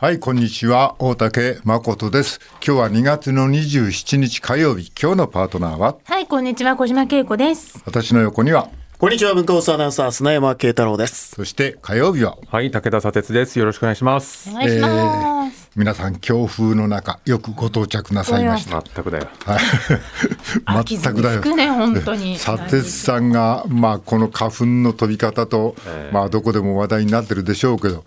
はい、こんにちは。大竹誠です。今日は2月の27日火曜日。今日のパートナーは、はい、こんにちは、小島恵子です。私の横には、こんにちは、文化放送アナウンサー、砂山慶太郎です。そして火曜日は、はい、武田砂鉄です。よろしくお願いしますお。願いします。皆さん強風の中、よくご到着なさいました。全くだよ。秋全くだよね、本当に。砂鉄さんが、まあ、この花粉の飛び方と、まあ、どこでも話題になってるでしょうけど、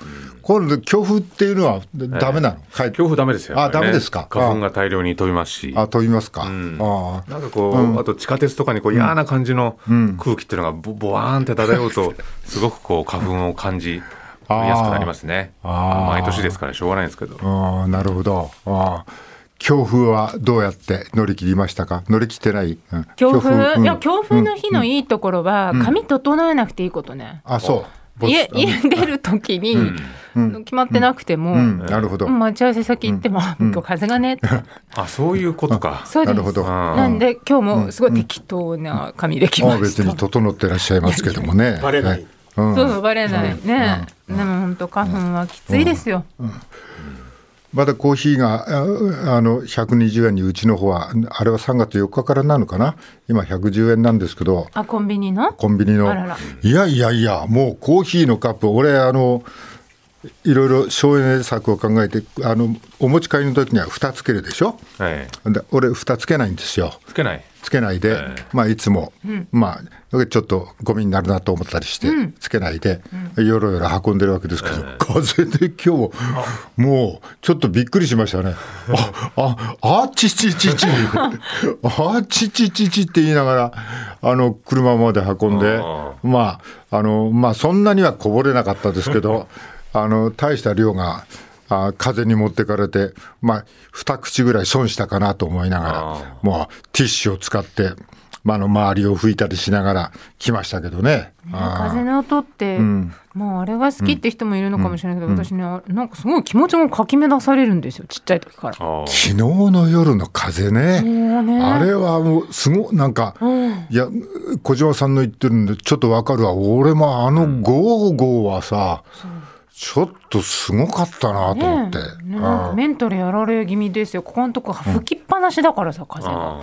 今度、強風っていうのはダメなの、強風ダメですよ、あダメですか？花粉が大量に飛びますし。あ、飛びますか？ん。ああ。なんかこう、あと地下鉄とかにこう嫌な感じの空気っていうのがボボワーンって漂うと、すごくこう花粉を感じやすくなりますね。あー。毎年ですからしょうがないんですけど。ああ、なるほど。ああ。強風はどうやって乗り切りましたか？乗り切ってない、うん。強風、うん。いや、強風の日のいいところは、髪整えなくていいことね。あ、そう。家、家出るときに、決まってなくても、うん、なるほど。待ち合わせ先行っても、あ今日風がね。って。あ、そういうことか。そうです。なるほど。あなんで、今日もすごい適当な髪できあました。別に整ってらっしゃいますけどもね。バレない。ねうん。そう、バレないね。でも本当花粉はきついですよ。まだコーヒーがああの120円にうちの方はあれは3月4日からなのかな？今110円なんですけど。あ、コンビニの？コンビニの。あらら。いやいやいやもうコーヒーのカップ俺あのいろいろ省エネ策を考えてあのお持ち帰りの時には蓋つけるでしょ？はい。で俺蓋つけないんですよ。つけない。つけないで、ええ。まあいつも、まあちょっとゴミになるなと思ったりして、つけないで、よろよろ運んでるわけですけど、風で今日もうちょっとびっくりしましたね。あああちちちちあちちちちって言いながらあの車まで運んであ。まああのまあそんなにはこぼれなかったですけど あの大した量が。あ風に持ってかれて、まあ、二口ぐらい損したかなと思いながらあ、もうティッシュを使って、まあ、あの周りを拭いたりしながら来ましたけどね。あ風の音って、まああれが好きって人もいるのかもしれないけど、私ねなんかすごい気持ちもかき乱されるんですよちっちゃい時から。昨日の夜の風ね、ね。あれはもうすごいなんか、いや小島さんの言ってるんでちょっとわかるわ。俺もあのゴーゴーはさ、ちょっとすごかったなと思って。ねえ。なん。かメンタルやられ気味ですよ。ここのとこ吹きっぱなしだからさ風が。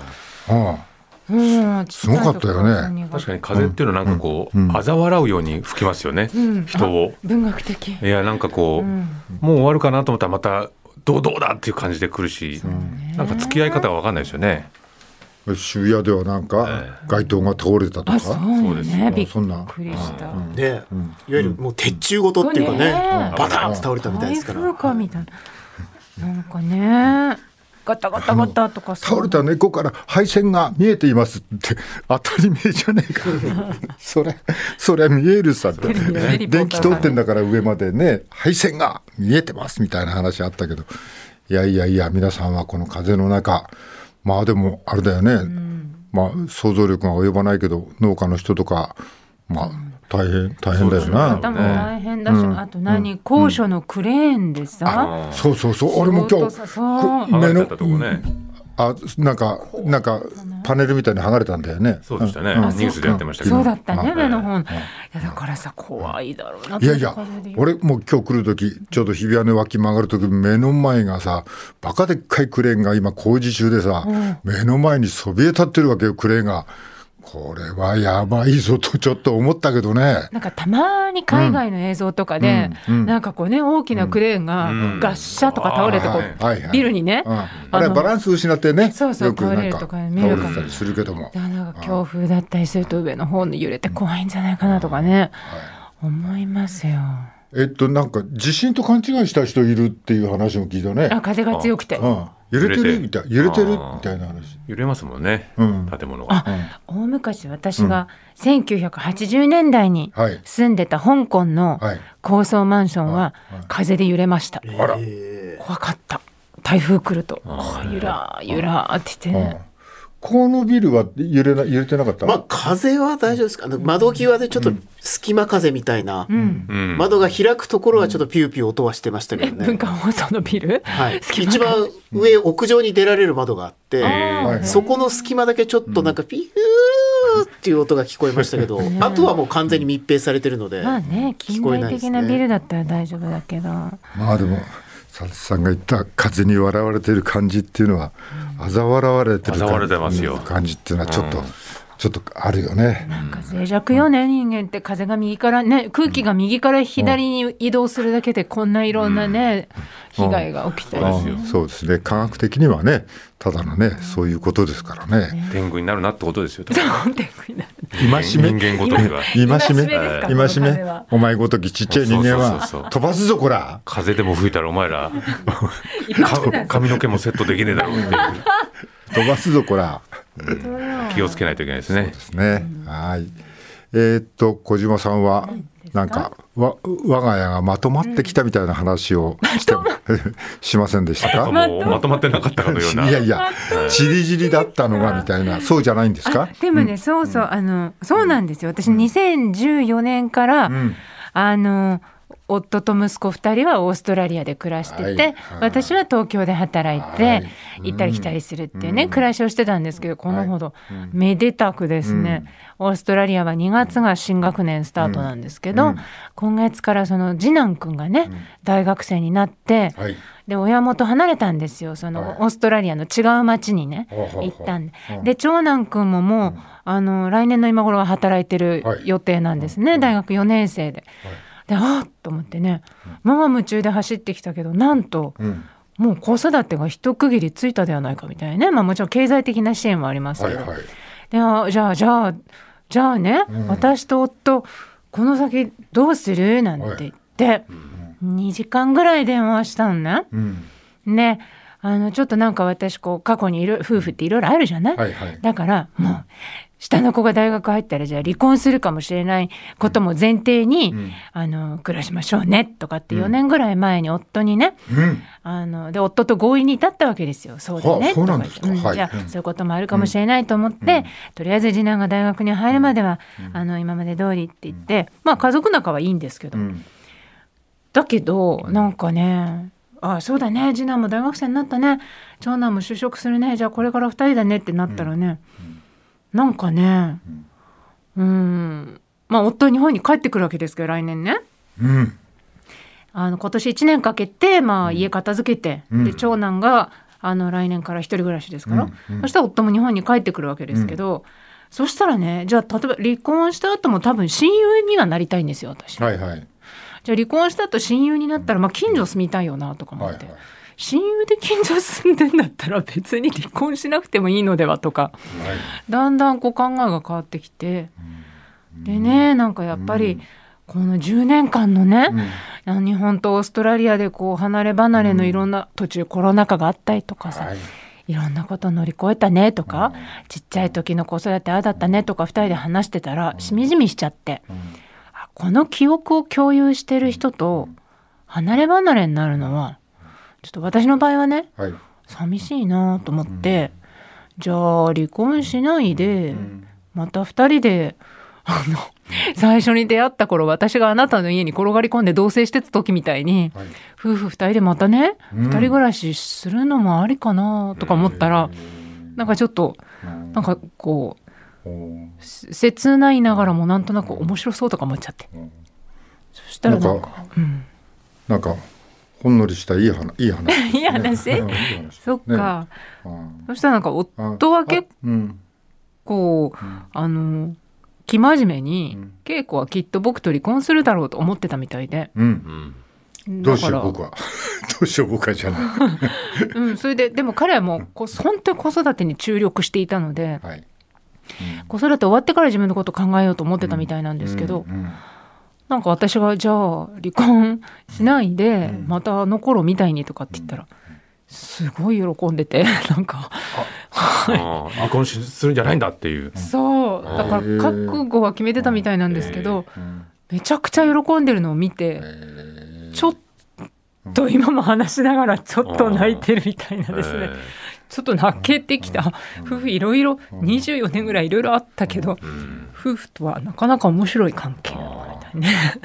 あうん。うんすごかったよね。ー確かに風っていうのはなんかこう、嘲笑うように吹きますよね。人を。文学的。いやなんかこう、もう終わるかなと思ったらまたどうどうだっていう感じで来るし、なんか付き合い方が分かんないですよね。渋谷ではなんか街灯が倒れたとか、あそうよそうねびっそんな。くりした。ね、いわゆるもう鉄柱ごとっていうかね、ね。バタンって倒れたみたいですから。台風かみたい。な。なんかね。ガタガタガタとかさ。倒れた猫から配線が見えていますって当たり前じゃねえか。それそれ見えるさって。電気通ってんだから上までね配線が見えてますみたいな話あったけど。いやいやいや皆さんはこの風の中まあでもあれだよね、まあ想像力が及ばないけど農家の人とかまあ大変大変だよな、方も大変だし、あと何、高所のクレーンでさ、そうそうそう。俺も今日目の。あなんかなんかパネルみたいに剥がれたんだよねそうでしたね。んニュースでやってましたけど。そうだったね、はい目の本。いや、だからさ、怖いだろうな。いやいや俺もう今日来る時ちょうど日比谷の脇曲がる時目の前がさバカでっかいクレーンが今工事中でさ、目の前にそびえ立ってるわけよクレーンがこれはやばいぞとちょっと思ったけどね。なんかたまに海外の映像とかで、なんかこうね、大きなクレーンがガッシャとか倒れてこう、はいはい。はいビルにね、うん。あれはバランス失ってねそうそうよくなん倒れるとか見倒るかもれてたりするけども。だからなんか強風だったりすると上の方の揺れて怖いんじゃないかなとかね、思いますよ。えっとなんか地震と勘違いした人いるっていう話も聞いたね。あ、風が強くて。うん、揺れてるみたい揺れてる。あーみたいな話。揺れますもんね。うん。建物が。大昔私が1980年代にはい住んでた香港のはい。高層マンションは風で揺れました。怖かった。台風来ると、こうゆらゆらって言って、うんこのビルは揺れな揺れてなかった、まあ風は大丈夫ですか？あの窓際でちょっと隙間風みたいな、うん。窓が開くところはちょっとピューピュー音はしてましたけどね。文化放送のビル、はい、一番上屋上に出られる窓があって、はい。そこの隙間だけちょっとなんかピューっていう音が聞こえましたけど、あとはもう完全に密閉されてるので、まあね近聞こえないですね。代的なビルだったら大丈夫だけど、まあでもさんが言った風に笑われている感じっていうのは、嘲笑われてる嘲笑われてますよ。感じっていうのはちょっと、ちょっとあるよね。なんか脆弱よね、人間って風が右からね空気が右から左に移動するだけでこんないろんなね、被害が起きたりあするそうですね。科学的にはねただのねそういうことですからね。天狗になるなってことですよ。なんてふうになる今しめ？人間ごとには。今しめ？今しめお前ごときちっちゃい人間そうそうはそうそう。飛ばすぞこら風でも吹いたらお前ら髪の毛もセットできねえだろうっていう。飛ばすぞこら。気をつけないといけないですね。ですね。はい。えーっと小島さんは？なんかわ我が家がまとまってきたみたいな話をして、しませんでしたか？まとまってなかったかのような。いやいや、ちりじりだったのがみたいな、そうじゃないんですか？でもね、そうそう、あの、そうなんですよ。私、2014年から、んあの。夫と息子2人はオーストラリアで暮らしてて、はい。はい。私は東京で働いて、はい。行ったり来たりするっていうね、暮らしをしてたんですけどこのほど、めでたくですね、オーストラリアは2月が新学年スタートなんですけど、今月からその次男くんがね、大学生になって、はい。で親元離れたんですよ。その、はい。オーストラリアの違う町にね、行ったんで、で長男くんももう、あの来年の今頃は働いてるはい。予定なんですね、大学4年生で。であっと思ってねママ夢中で走ってきたけどなんと、うん。もう子育てが一区切りついたではないかみたいなね、まあ、もちろん経済的な支援はありますけど、はいはい。であじゃあじゃあじゃあね、私と夫この先どうする？なんて言って、2時間ぐらい電話したのね。うん。ねあのちょっとなんか私こう過去にいろ夫婦っていろいろあるじゃない、はいはい。だからもう下の子が大学入ったらじゃあ離婚するかもしれないことも前提に、あの暮らしましょうねとかって4年ぐらい前に夫にね、うん。あので夫と合意に至ったわけですよ。そうだね。とかじゃあ、うん。そういうこともあるかもしれないと思って、とりあえず次男が大学に入るまでは、あの今まで通りって言って、まあ家族仲はいいんですけど、うん。だけどなんかねあそうだね次男も大学生になったね長男も就職するねじゃあこれから2人だねってなったらね、なんかねうん。まあ夫は日本に帰ってくるわけですけど来年ね。うん。あの今年1年かけて、まあ、家片付けて、うん。で長男があの来年から一人暮らしですから、うん。うん。そしたら夫も日本に帰ってくるわけですけど、そしたらねじゃあ例えば離婚した後も多分親友にはなりたいんですよ私。はいはい。じゃあ離婚した後親友になったら、まあ、近所住みたいよなとか思って、はいはい。親友で近所住んでんだったら別に離婚しなくてもいいのではとかだんだんこう考えが変わってきて、でねなんかやっぱりこの10年間のね、あの日本とオーストラリアでこう離れ離れのいろんな途中コロナ禍があったりとかさ、はい。いろんなこと乗り越えたねとか、ちっちゃい時の子育てああだったねとか2人で話してたらしみじみしちゃって、あこの記憶を共有してる人と離れ離れになるのはちょっと私の場合はねはい。寂しいなと思って、じゃあ離婚しないで、また2人であの最初に出会った頃私があなたの家に転がり込んで同棲してた時みたいに、はい。夫婦2人でまたね、うん。2人暮らしするのもありかなとか思ったら、なんかちょっとなんかこう切ないながらもなん。となく面白そうとか思っちゃって、そしたらなんかなんうん、なんかほんのりしたいい話 いい話。い いいい話そっか、うんそしたらなんか夫は結うん。構あの生真面目に、稽古はきっと僕と離婚するだろうと思ってたみたいでうん。うん。どうしよう僕は。どうしよう僕はじゃない。うん、それででも彼はもうこ本当に子育てに注力していたのではい。子育て終わってから自分のこと考えようと思ってたみたいなんですけど、うんうんなんか私がじゃあ離婚しないで、またあの頃みたいにとかって言ったら、すごい喜んでて なんか。離婚しするんじゃないんだっていう。そう。だから覚悟は決めてたみたいなんですけど、うん。めちゃくちゃ喜んでるのを見て、ちょっと今も話しながらちょっと泣いてるみたいなですね、えちょっと泣けてきた、夫婦いろいろ24年ぐらいいろいろあったけど、夫婦とはなかなか面白い関係。なのみたいなね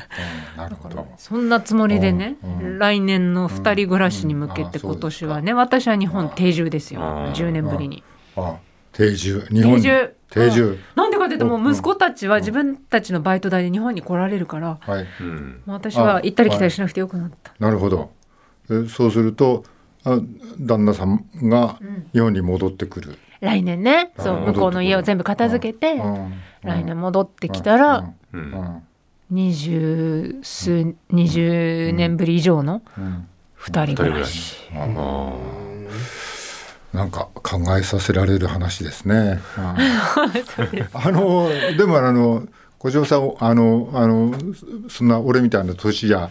なるほど。そんなつもりでね、うん来年の2人暮らしに向けて今年はね、私は日本定住ですよ、うん10年ぶりに。あ、定住。日本に？定住。定住。なんでかっていうともうん。う息子たちは自分たちのバイト代で日本に来られるから、はい。まあ私は行ったり来たりしなくてよくなった。なるほど。えそうするとあ旦那さんが日本に戻ってくる、来年ね。そううん向こうの家を全部片付けてうん。来年戻ってきたらうん。うん二十数二十年ぶり以上のうん二人暮らし。あなんか考えさせられる話ですね。あのでもあの小城さんあのあのそんな俺みたいな年じゃ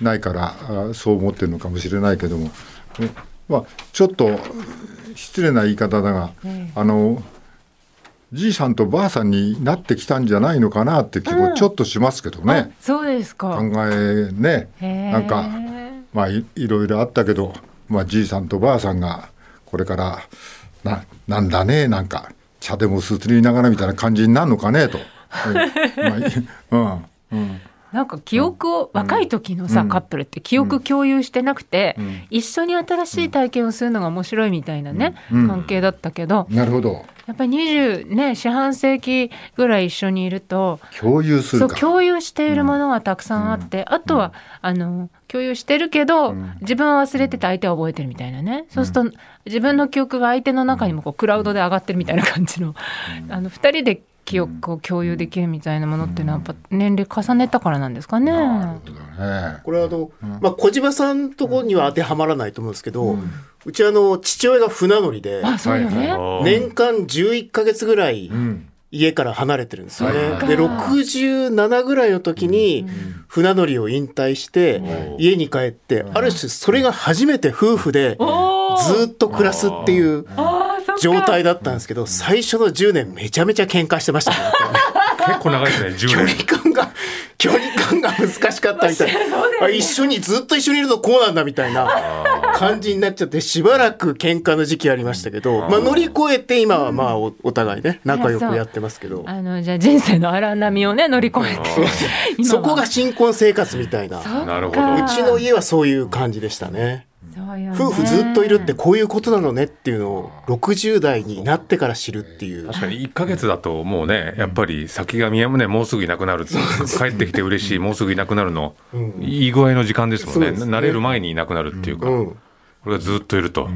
ないからあそう思ってるのかもしれないけども、えまあちょっと失礼な言い方だが、あのじいさんとばあさんになってきたんじゃないのかなって気もちょっとしますけどね。あそうですか。考えねなんかまあいいろいろあったけど、まあ、じいさんとばあさんがこれからななんだねなんか茶でもすすりながらみたいな感じになるのかねと。うんまあいうんうんなんか記憶を、若い時のさ、カップルって記憶共有してなくて、一緒に新しい体験をするのが面白いみたいなね、うん。関係だったけど、なるほど。やっぱり20ね四半世紀ぐらい一緒にいると共有すそう。共有しているものがたくさんあって、あとは、あの共有してるけど、自分は忘れてて相手は覚えてるみたいなね、そうすると自分の記憶が相手の中にもこうクラウドで上がってるみたいな感じの、あの2人で記憶を共有できるみたいなものっていうのはやっぱ年齢重ねたからなんですかね。ね。これはあの、まあ、小島さんとこには当てはまらないと思うんですけど、うちあの父親が船乗りであそうよね、あー年間11ヶ月ぐらいうん。家から離れてるんですよね。はいで67ぐらいの時に船乗りを引退して家に帰ってある種それが初めて夫婦でずっと暮らすっていう状態だったんですけど最初の10年めちゃめちゃ喧嘩してましたね。結構長いですね10距離年感が距離感が難しかったみたいな、あ一緒にずっと一緒にいるとこうなんだみたいな感じになっちゃってしばらく喧嘩の時期ありましたけど、まあ、乗り越えて今はまあおお互いね仲良くやってますけど。あのじゃあ人生の荒波をね乗り越えて。そこが新婚生活みたいな。なるほど。うちの家はそういう感じでしたね。夫婦ずっといるってこういうことなのねっていうのを60代になってから知るっていう。確かに1か月だともうねやっぱり先が見えもねもうすぐいなくなる帰ってきて嬉しいもうすぐいなくなるの、いい具合の時間ですもんね。慣れる前にいなくなるっていうか、うん。これがずっといると、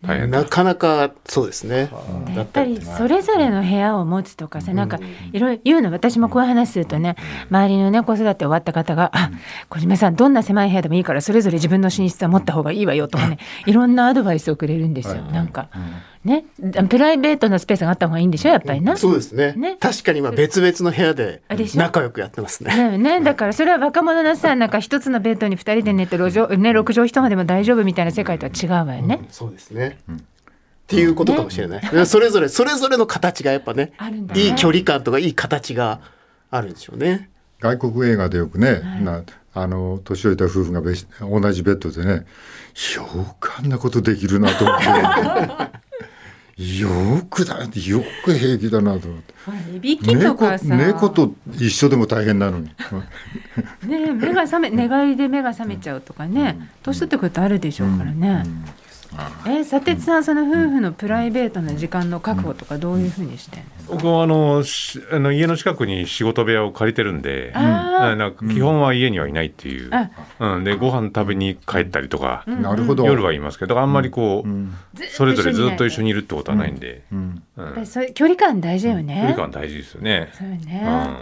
なかなかそうですね。やっぱりそれぞれの部屋を持つとかさ、なんかいろいろ言うの私もこういう話するとね周りのね子育て終わった方が「あ小島さんどんな狭い部屋でもいいからそれぞれ自分の寝室は持った方がいいわよ」とかねいろんなアドバイスをくれるんですよ。なんかね。プライベートなスペースがあった方がいいんでしょやっぱりな。そうですね。ね。確かに今別々の部屋で仲良くやってますね。ね、だからそれは若者のさなんか一つのベッドに二人で寝て路上、ね、6畳一間でも大丈夫みたいな世界とは違うわよね。そうですね。っていうことかもしれない。それぞれそれぞれの形がやっぱねあるんだね。いい距離感とかいい形があるんでしょうね。外国映画でよくね、なあの年老いた夫婦が別同じベッドでねよくあんなことできるなと思って よくだよく平気だなと思って。いびきとかさ、猫猫と一緒でも大変なのに。ね目が覚め寝返りで目が覚めちゃうとかね、年取ってくるとあるでしょうからね。え佐哲さんその夫婦のプライベートな時間の確保とかどういうふうにして僕はあのしあの家の近くに仕事部屋を借りてるんで、あー。なんか基本は家にはいないっていう、あうん、でご飯食べに帰ったりとか、なるほど。夜はいますけどあんまりこう、ずっとそれぞれずっと一緒ににいるってことはないんで、うん。距離感大事よね。距離感大事ですよね。そうよね。うん。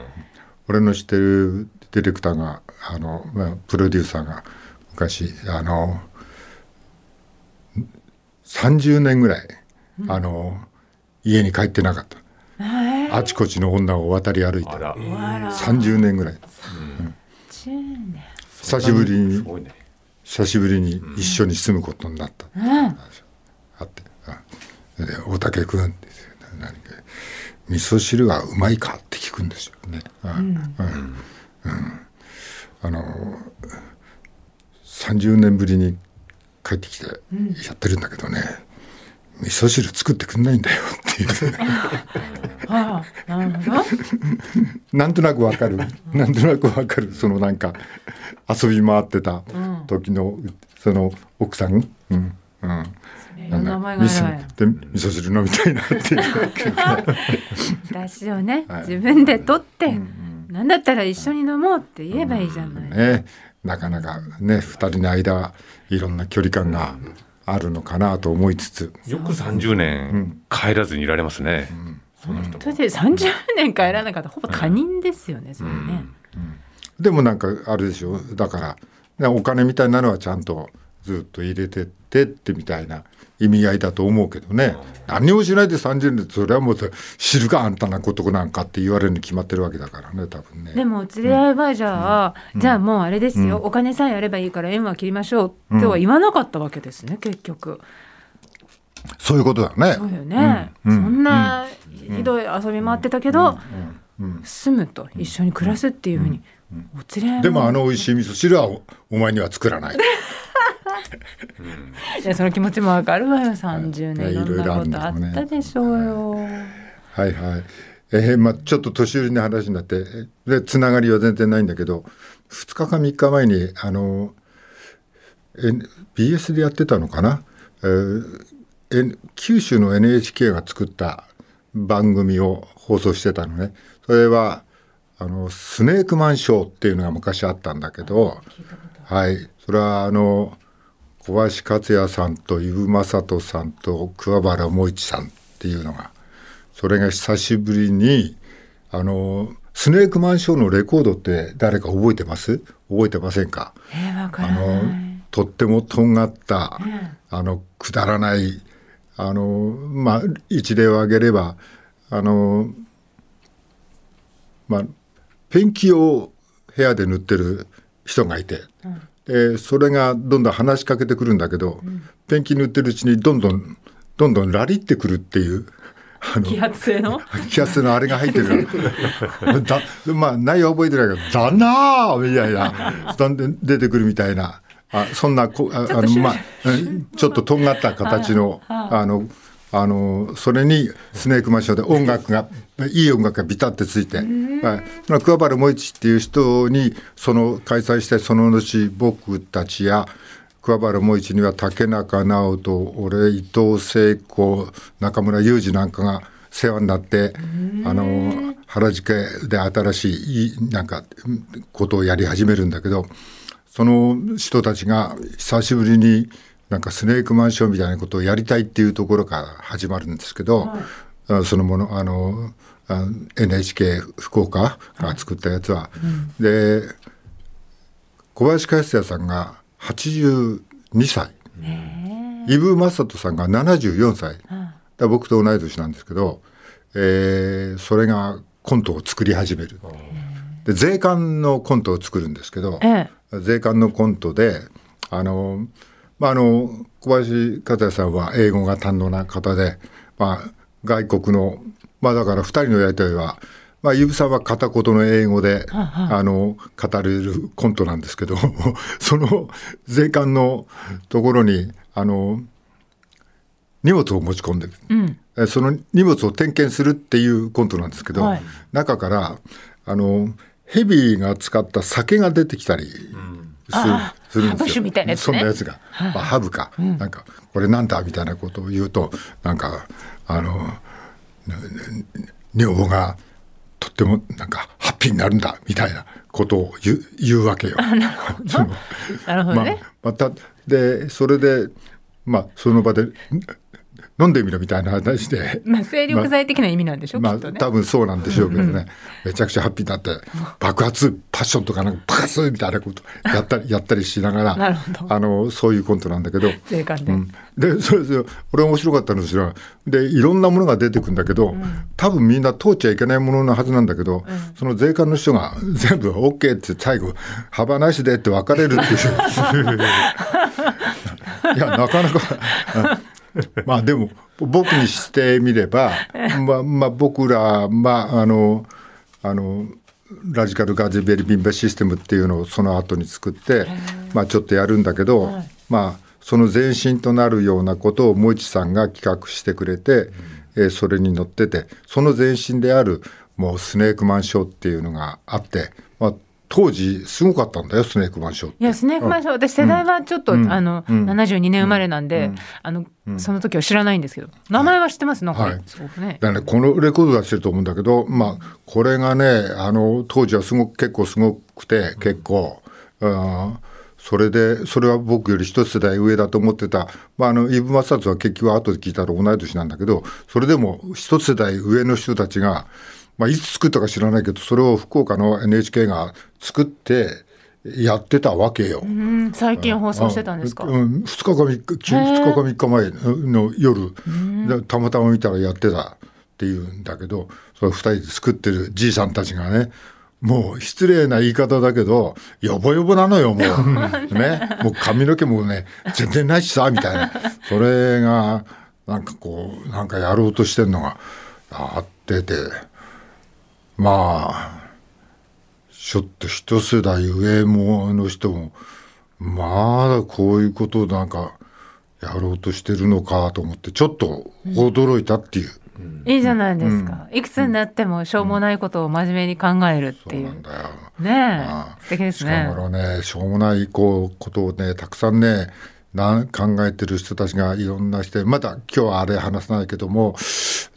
俺の知ってるディレクターがあの、まあ、プロデューサーが昔あの30年ぐらい、あの家に帰ってなかった、あちこちの女を渡り歩いてあら、30年ぐらい。10年。久しぶりすにね。久しぶりに一緒に住むことになった、うん。あってあで大竹君って何か味噌汁がうまいかって聞くんですよね。うん。うん。あの30年ぶりに帰ってきてやってるんだけどね、味噌汁作ってくんないんだよっていう。ああなるほど。なんとなくわかる。なんとなくわかる。そのなんか遊び回ってた時のその奥さん、うん。うん、な名前が味噌で味噌汁飲みたいなっていう。出汁をね、はい。自分で取って、なんだったら一緒に飲もうって言えばいいじゃない。ねなかなかね2人の間いろんな距離感があるのかなと思いつつ。よく30年帰らずにいられますね、その人も。それで30年帰らなかったらほぼ他人ですよね、それね。でもなんかあれでしょ。だからねお金みたいなのはちゃんとずっと入れてってってみたいな意味合いだと思うけどね。何もしないで30年でそれはもう知るかあんたなことなんかって言われるに決まってるわけだからね多分ね。でも連れ合いはじゃあ、じゃあもうあれですよ、お金さえあればいいから縁は切りましょう。とは言わなかったわけですね、結局。そういうことだね。そうよね、そんなひどい遊び回ってたけど、住むと一緒に暮らすっていうふうに、お連れ合いでもあの美味しい味噌汁はおお前には作らない。いやその気持ちもわかるわよ。30年。ねい。ろんなことあったでしょうよ。はい。はい。えーまあ、ちょっと年寄りの話になってでつながりは全然ないんだけど2日か3日前にあの、N、BS でやってたのかな、えー N 九州の NHK が作った番組を放送してたのね。それはあのスネークマンショーっていうのが昔あったんだけど、はい、それはあの小林克也さんと伊武正人さんと桑原萌一さんっていうのがそれが久しぶりにあのスネークマンショーのレコードって誰か覚えてます？覚えてませんか？えー、わかあ。のとってもとんがった、あのくだらないあのまあ一例を挙げればあのまあペンキを部屋で塗ってる人がいて、でそれがどんどん話しかけてくるんだけど、ペンキ塗ってるうちにどんどんどんどんラリってくるっていう あの気圧性の？気圧のあれが入ってる。だまあ内容は覚えてないけど「だなー!」みたいなだんで出てくるみたいなあそんなこあまあうんちょっととんがった形のあのあのそれにスネークマンションで音楽がいい音楽がビタってついて、はい、桑原萌一っていう人にその開催してその後僕たちや桑原萌一には竹中直人俺伊藤聖子中村雄二なんかが世話になってあの原宿で新しいなんかうんことをやり始めるんだけどその人たちが久しぶりになんかスネークマンションみたいなことをやりたいっていうところから始まるんですけど、あそのものあのあ NHK 福岡が作ったやつは。で小林克也さんが82歳。伊武正人さんが74歳、僕と同い年なんですけど、えーそれがコントを作り始める。で税関のコントを作るんですけど、え。税関のコントであの、まあ、あの小林克也さんは英語が堪能な方で、まあ、外国のまあだから2人のやり取りは、まあ、ゆぶさんは片言の英語で、あの語れるコントなんですけど その税関のところにあの荷物を持ち込んでる。うん。えその荷物を点検するっていうコントなんですけど、はい。中からあのヘビが使った酒が出てきたりする,、ああするんですよ。ハブ酒みたいなやつねそんなやつが、まあ、ハブか、なんかこれなんだみたいなことを言うとなんかあのな女房がとってもなんかハッピーになるんだみたいなことを言う言うわけよ。なるほどね。またでそれでまあその場でん飲んでみろみたいな話で。まあ精力剤的な意味なんでしょ、まあきっとね。多分そうなんでしょうけどね、めちゃくちゃハッピーになって爆発パッションとかなんかパカスみたいなことやったり やったりしながらなるほど。あのそういうコントなんだけど、税関で。うん、でそれでこれ面白かったんですよでいろんなものが出てくるんだけど、多分みんな通っちゃいけないもののはずなんだけど、その税関の人が全部 OK って最後「幅なしで」って別れるっていう。いやなかなか まあでも僕にしてみれば、まあ、まあ僕ら、まあ、あのあのラジカルガーゼベリビンバシステムっていうのをその後に作って、まあ、ちょっとやるんだけど、まあその前身となるようなことを萌一さんが企画してくれて、えーそれに乗っててその前身であるもうスネークマンショーっていうのがあって、まあ、当時すごかったんだよスネークマンショー。いやスネークマンション、私世代はちょっと、あの、72年生まれなんで、あの、その時は知らないんですけど。名前は知ってます？なんかね、はい。すごくね。だね、このレコード出してると思うんだけど、まあ、これがね、あの、当時はすごく、結構すごくて、結構、あそれでそれは僕より一世代上だと思ってた、まあ、あのイブ・マスターズは結局後で聞いたら同い年なんだけどそれでも一世代上の人たちが、まあ、いつ作ったか知らないけどそれを福岡の NHK が作ってやってたわけよ。うん最近放送してたんですか？うん、2日か3日、2日か3日前の夜、たまたま見たらやってたっていうんだけど、その2人で作ってるじいさんたちがね、もう失礼な言い方だけど、よぼよぼなのよ、もう。ね。もう髪の毛もね、全然ないしさ、みたいな。それが、なんかこう、なんかやろうとしてんのがあってて、まあ、ちょっと一世代上もの人も、まだこういうことをなんかやろうとしてるのかと思って、ちょっと驚いたっていう。うん、いいじゃないですか、うん、いくつになってもしょうもないことを真面目に考えるっていう。うん、そうなんだよ。ねえ、素敵ですね。しかもね、しょうもないこうことをね、たくさんね、な考えてる人たちがいろんなしてまだ今日はあれ話さないけども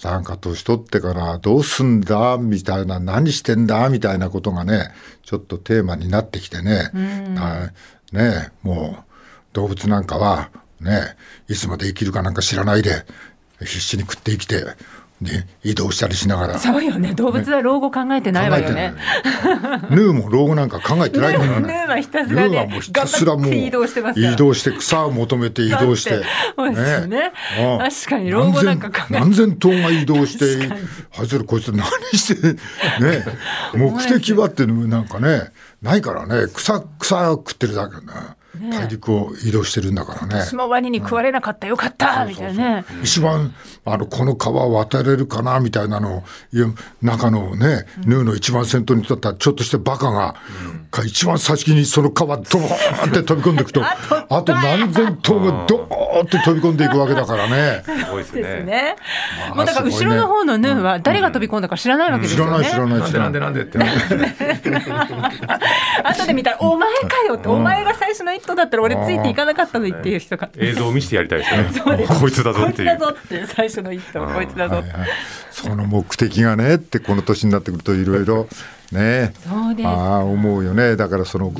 なんか年取ってからどうすんだみたいな何してんだみたいなことがねちょっとテーマになってきてね、うん、ねもう動物なんかはねいつまで生きるかなんか知らないで必死に食って生きてね、移動したりしながら。そうよね。動物は老後考えてないわよね。ヌーも老後なんか考えてないからね。ヌーはひたすら、ね、もうひたすらもう移動してます移動して草を求めて移動して。そうですね。確かに老後なんか考え何千頭が移動して、あいつらこいつ何して、ね、目的はってなんかね、ないからね、草、草食ってるだけね。大陸を移動してるんだからね。私もワニに食われなかった、よかった、みたいなね。一番、あの、この川渡れるかな、みたいなの中のね、ヌーの一番先頭に立ったちょっとしたバカが、うん、一番先にその川、ドーンって飛び込んでいくと、あと何千頭がドーンって飛び込んでいくわけだからね。すごいですね。もうだから後ろの方のヌーは誰が飛び込んだか知らないわけですよね。知らない、知らない、ない。なんでなんでって。後で見たら、お前かよって、お前が最初の一頭だったら俺ついていかなかったのにっていう人が。映像を見せてやりたいですね。こいつだぞっていう。こいつだぞって最初の一頭、こいつだぞ。その目的がねってこの年になってくるといろいろね、ああ思うよね。だからその。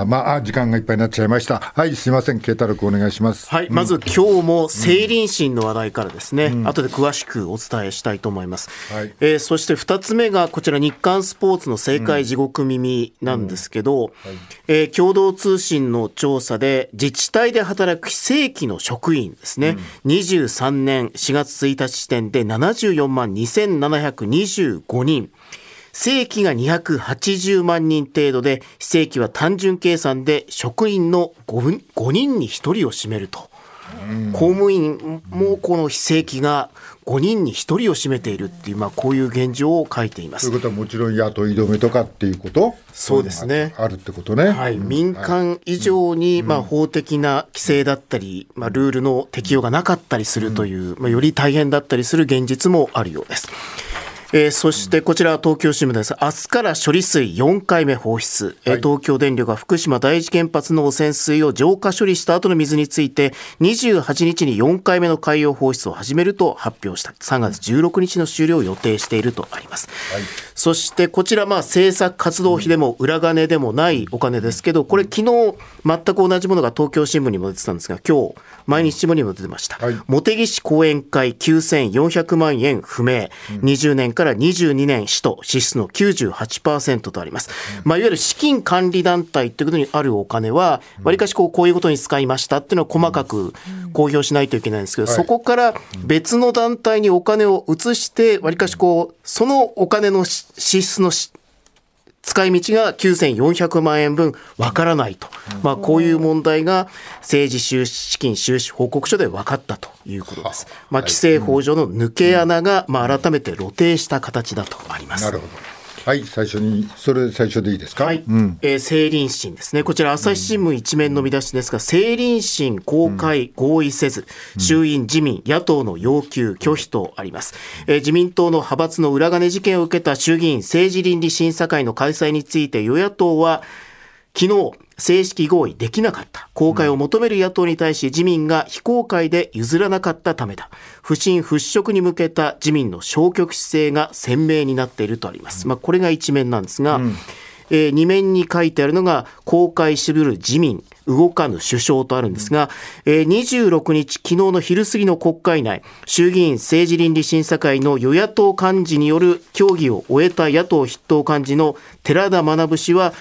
あまあ、時間がいっぱいになっちゃいました。はい、すいません、慶太郎君お願いします。はい、うん、まず今日も成林審の話題からですね、うん、後で詳しくお伝えしたいと思います。はい、えー、そして2つ目がこちら日刊スポーツの政界地獄耳なんですけど、うん。はい、えー、共同通信の調査で自治体で働く非正規の職員ですね、うん、23年4月1日時点で74万2725人。正規が280万人程度で、非正規は単純計算で職員の 5, 5人に1人を占めると。公務員もこの非正規が5人に1人を占めているっていう、まあ、こういう現状を書いています。ということはもちろん雇い止めとかっていうこと？そうですね。あるってことね。はい。民間以上に、まあ、法的な規制だったり、まあ、ルールの適用がなかったりするという、まあ、より大変だったりする現実もあるようです。えー、そしてこちらは東京新聞です。明日から処理水4回目放出。はい、東京電力が福島第一原発の汚染水を浄化処理した後の水について、28日に4回目の海洋放出を始めると発表した。3月16日の終了を予定しているとあります。はい、そしてこちら、まあ政策活動費でも裏金でもないお金ですけど、これ昨日全く同じものが東京新聞にも出てたんですが、今日、毎日新聞にも出てました。はい、茂木市講演会9400万円不明。20年からから22年使途支出の98%とあります。まあ、いわゆる資金管理団体ということにあるお金は、わりかしこうこういうことに使いましたっていうのを細かく公表しないといけないんですけど、そこから別の団体にお金を移して、わりかしこう、そのお金の支出の使い道が9400万円分わからないと、まあ、こういう問題が政治収支資金収支報告書で分かったということです。まあ、規制法上の抜け穴が、まあ、改めて露呈した形だとあります。なるほどはい、最初に、それ最初でいいですか？はい、うん、えー、成林審ですね。こちら、朝日新聞一面の見出しですが、成林審公開合意せず、衆院自民、野党の要求拒否とあります。えー、自民党の派閥の裏金事件を受けた衆議院政治倫理審査会の開催について、与野党は、昨日、正式合意できなかった。公開を求める野党に対し自民が非公開で譲らなかったためだ。不信払拭に向けた自民の消極姿勢が鮮明になっているとあります。まあ、これが一面なんですが、うんえー、2面に書いてあるのが公開しぶる自民動かぬ首相とあるんですが、えー、26日昨日の昼過ぎの国会内衆議院政治倫理審査会の与野党幹事による協議を終えた野党筆頭幹事の寺田学氏は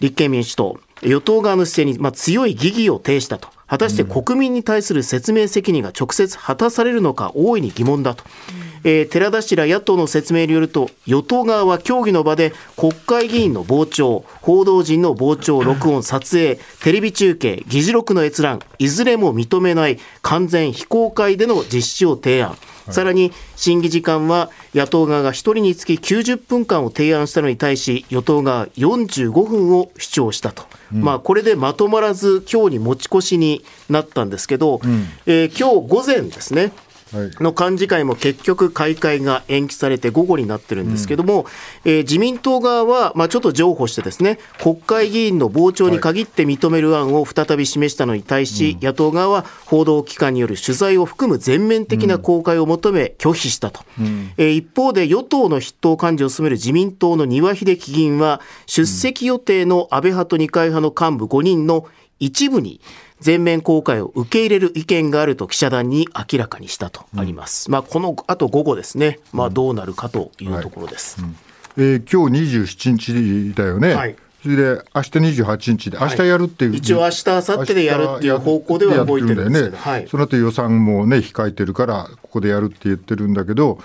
立憲民主党与党側の姿勢に、まあ、強い疑義を呈したと。果たして国民に対する説明責任が直接果たされるのか大いに疑問だと。えー、寺田氏ら野党の説明によると与党側は協議の場で国会議員の傍聴報道陣の傍聴 録音撮影テレビ中継議事録の閲覧いずれも認めない完全非公開での実施を提案。さらに審議時間は野党側が1人につき90分間を提案したのに対し与党が45分を主張したと、うん、まあ、これでまとまらず今日に持ち越しになったんですけど、うん、えー、今日午前ですねの幹事会も結局開会が延期されて午後になってるんですけども、うん、えー、自民党側は、まあ、ちょっと譲歩してですね国会議員の傍聴に限って認める案を再び示したのに対し、はい、野党側は報道機関による取材を含む全面的な公開を求め拒否したと、うん、えー、一方で与党の筆頭幹事を務める自民党の丹羽秀樹議員は出席予定の安倍派と二階派の幹部5人の一部に全面公開を受け入れる意見があると記者団に明らかにしたとあります。うん、まあ、このあと午後ですね、まあ、どうなるかというところです。はい。うん、えー、今日27日だよね。はい。それで明日28日で、明日やるっていう、はい、一応、明日明後日でやるっていう方向では動いてるんですけど、ね。はい、その後予算もね、控えてるから、ここでやるって言ってるんだけど、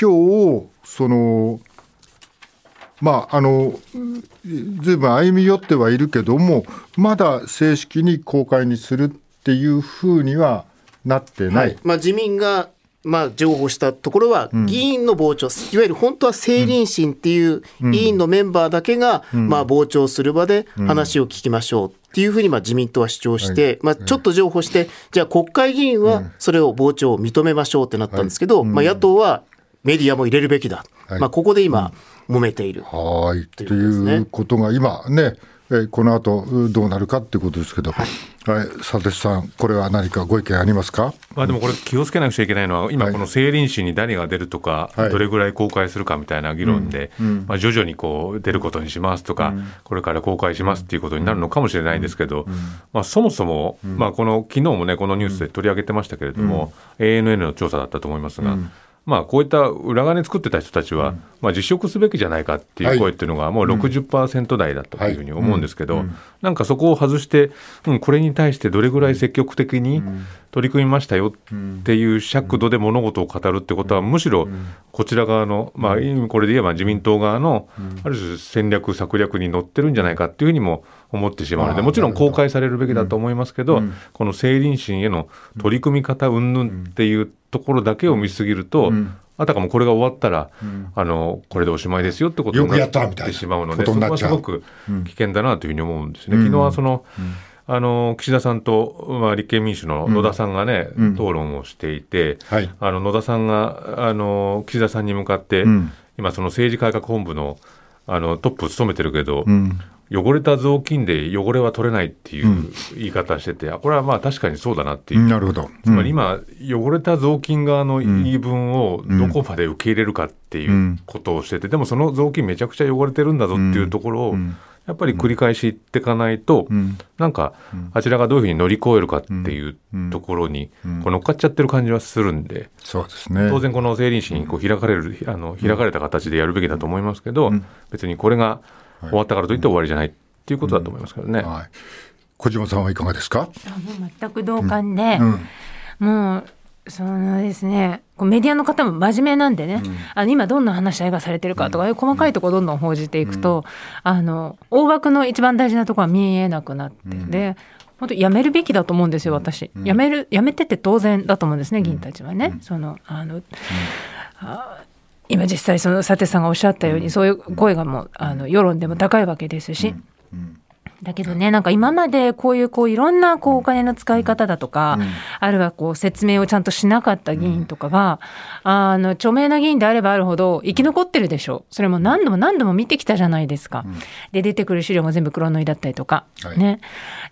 今日そのまあ、あのずいぶん歩み寄ってはいるけども、まだ正式に公開にするっていうふうにはなってない、はい、まあ、自民がまあ、譲歩したところは、議員の傍聴、うん、いわゆる本当は政倫審っていう委員のメンバーだけが、まあ、傍聴する場で話を聞きましょうっていうふうにまあ自民党は主張して、まあ、ちょっと譲歩して、じゃあ国会議員はそれを傍聴を認めましょうってなったんですけど、まあ、野党はメディアも入れるべきだ、まあ、ここで今、揉めている。はい。ということが今ね、えこの後どうなるかっていうことですけど、はい、はい、佐哲さん、これは何かご意見ありますか、まあ、でもこれ、気をつけなくちゃいけないのは、今、この政倫審に誰が出るとか、はい、どれぐらい公開するかみたいな議論で、うん、まあ、徐々にこう出ることにしますとか、うん、これから公開しますっていうことになるのかもしれないんですけど、まあ、そもそも、まあ、この昨日もね、このニュースで取り上げてましたけれども、ANN の調査だったと思いますが。まあ、こういった裏金作ってた人たちは、まあ、辞職すべきじゃないかっていう声っていうのが、もう60%台だったというふうに思うんですけど、なんかそこを外して、うん、これに対してどれぐらい積極的に取り組みましたよっていう尺度で物事を語るってことは、むしろこちら側の、まあ、これで言えば自民党側の、ある種戦略、策略に乗ってるんじゃないかっていうふうにも思ってしまうので、もちろん公開されるべきだと思いますけど、この政倫審への取り組み方云々っていうところだけを見すぎると、あたかもこれが終わったら、うん、あのこれでおしまいですよってことにな。ってしまうので、そこはすごく危険だなというふうに思うんですね。うん、昨日はその、うん、あの岸田さんと、まあ、立憲民主の野田さんがね、討論をしていて、はい、あの野田さんがあの岸田さんに向かって、今、その政治改革本部のあのトップを務めてるけど、汚れた雑巾で汚れは取れないっていう言い方してて、うん、これはまあ確かにそうだなっていう、なるほど、つまり今、汚れた雑巾側の言い分をどこまで受け入れるかっていうことをしてて、でもその雑巾めちゃくちゃ汚れてるんだぞっていうところを、やっぱり繰り返し言っていかないと、なんか、あちらがどういうふうに乗り越えるかっていうところに、こう乗っかっちゃってる感じはするんで、そうですね、当然この政倫審こう開かれる、あの開かれた形でやるべきだと思いますけど、別にこれが終わったからといって終わりじゃないっていうことだと思いますけどね。はい、小島さんはいかがですか？もう全く同感で、もうそのですね、メディアの方も真面目なんでね、うん、あの今どんな話し合いがされてるかとか、うん、細かいところどんどん報じていくと、うん、あの大枠の一番大事なところは見えなくなって、で本当やめるべきだと思うんですよ私、やめるやめてて当然だと思うんですね議員たちはね。そのあの、あ今実際その佐手さんがおっしゃったように、そういう声がもうあの世論でも高いわけですし。だけどね、なんか今までこういうこういろんなこうお金の使い方だとか、あるいはこう説明をちゃんとしなかった議員とかが、あの著名な議員であればあるほど生き残ってるでしょ。う。それも何度も何度も見てきたじゃないですか。で出てくる資料も全部黒塗りだったりとか、はい。ね。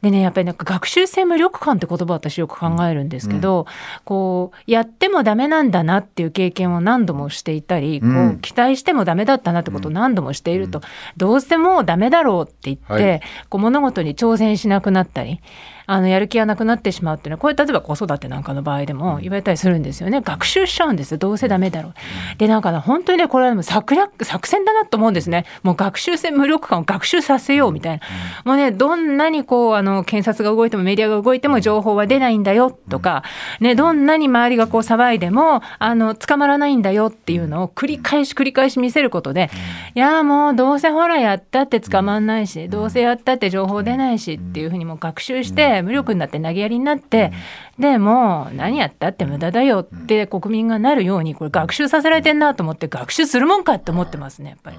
でねやっぱりなんか学習性無力感って言葉を私よく考えるんですけど、こうやってもダメなんだなっていう経験を何度もしていたり、こうん。う期待してもダメだったなってことを何度もしていると、どうせもうダメだろうって言って、はいこう物事に挑戦しなくなったりあのやる気がなくなってしまうっていうのはこれ例えば子育てなんかの場合でも言われたりするんですよね。学習しちゃうんですよ。どうせダメだろう。でなんかね本当にねこれは策略作戦だなと思うんですね。もう学習性無力感を学習させようみたいな、もうねどんなにこうあの検察が動いてもメディアが動いても情報は出ないんだよとか、ね、どんなに周りがこう騒いでもあの捕まらないんだよっていうのを繰り返し繰り返し見せることで、いやもうどうせほらやったって捕まんないし、どうせやったって情報出ないしっていうふうにもう学習して無力になって投げやりになって、でもう何やったって無駄だよって国民がなるようにこれ学習させられてんなと思って学習するもんかって思ってますねやっぱり。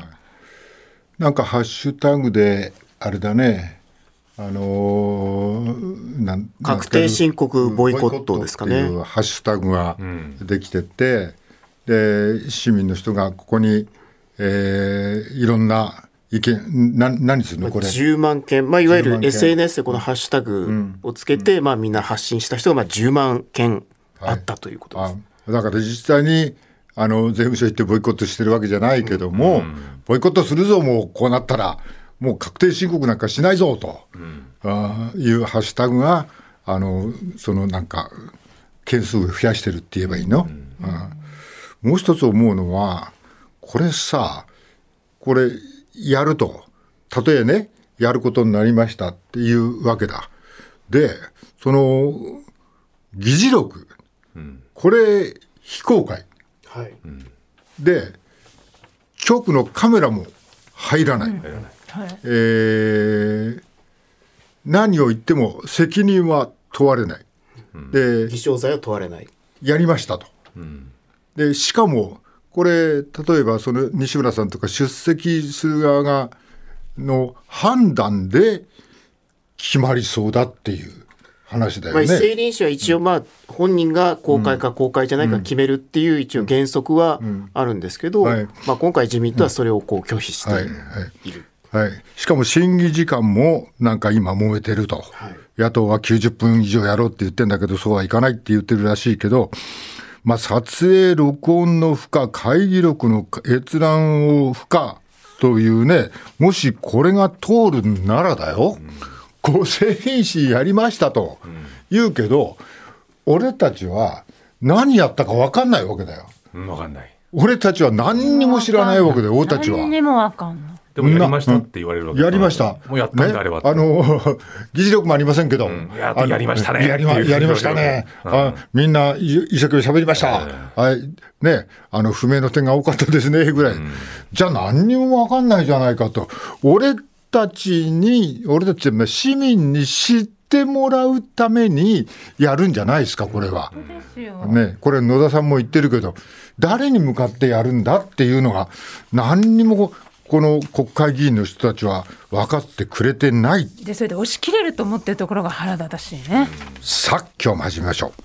なんかハッシュタグであれだね。あのーなん確定申告ボイコットですかね。いうハッシュタグができてて、で市民の人がここに、えーいろんな意見な何するの？これ。10万件、まあ、いわゆ10万る件 SNS でこのハッシュタグをつけて、まあ、みんな発信した人がまあ10万件あったということです。あだから実際にあの税務署行ってボイコットしてるわけじゃないけども、ボイコットするぞもうこうなったらもう確定申告なんかしないぞと、あいうハッシュタグがあのそのなんか件数を増やしてるって言えばいいの、うん。もう一つ思うのはこれさこれやると。たとえねやることになりましたっていうわけだ。でその議事録。これ非公開。はい。で局のカメラも入らない、はい。えー何を言っても責任は問われない、で偽証罪は問われない。やりましたと、でしかもこれ例えばその西村さんとか出席する側がの判断で決まりそうだっていう話だまあ、よね。一斉臨死は一応まあ本人が公開か公開じゃないか決めるっていう一応原則はあるんですけど、はい。まあ、今回自民党はそれをこう拒否してはいはい。いる。はい、しかも審議時間もなんか今揉めてると、野党は90分以上やろうって言ってんだけどそうはいかないって言ってるらしいけど、まあ、撮影録音の負荷会議録の閲覧を負荷というねもしこれが通るならだよ、公正品詞やりましたと言うけど、俺たちは何やったか分かんないわけだよ。うん、わかんない。俺たちは何にも知らないわけだよ、俺たちは。何にもわかんない。でもやりましたって言われるわけやりました。もうやったんであればって。ね、あの、議事録もありませんけど。んややりましたねやりましたね。うんあみんな一一生懸命喋りました。はい。ね、あの、不明の点が多かったですね、ぐらい。じゃあ何にもわかんないじゃないかと。俺たちに、俺たちまあ市民に知ってもらうためにやるんじゃないですか、これは。ですよ。ね、これ野田さんも言ってるけど誰に向かってやるんだっていうのが何にもこの国会議員の人たちは分かってくれてないでそれで押し切れると思ってるところが腹立たしいね。さあ今日も始めましょう。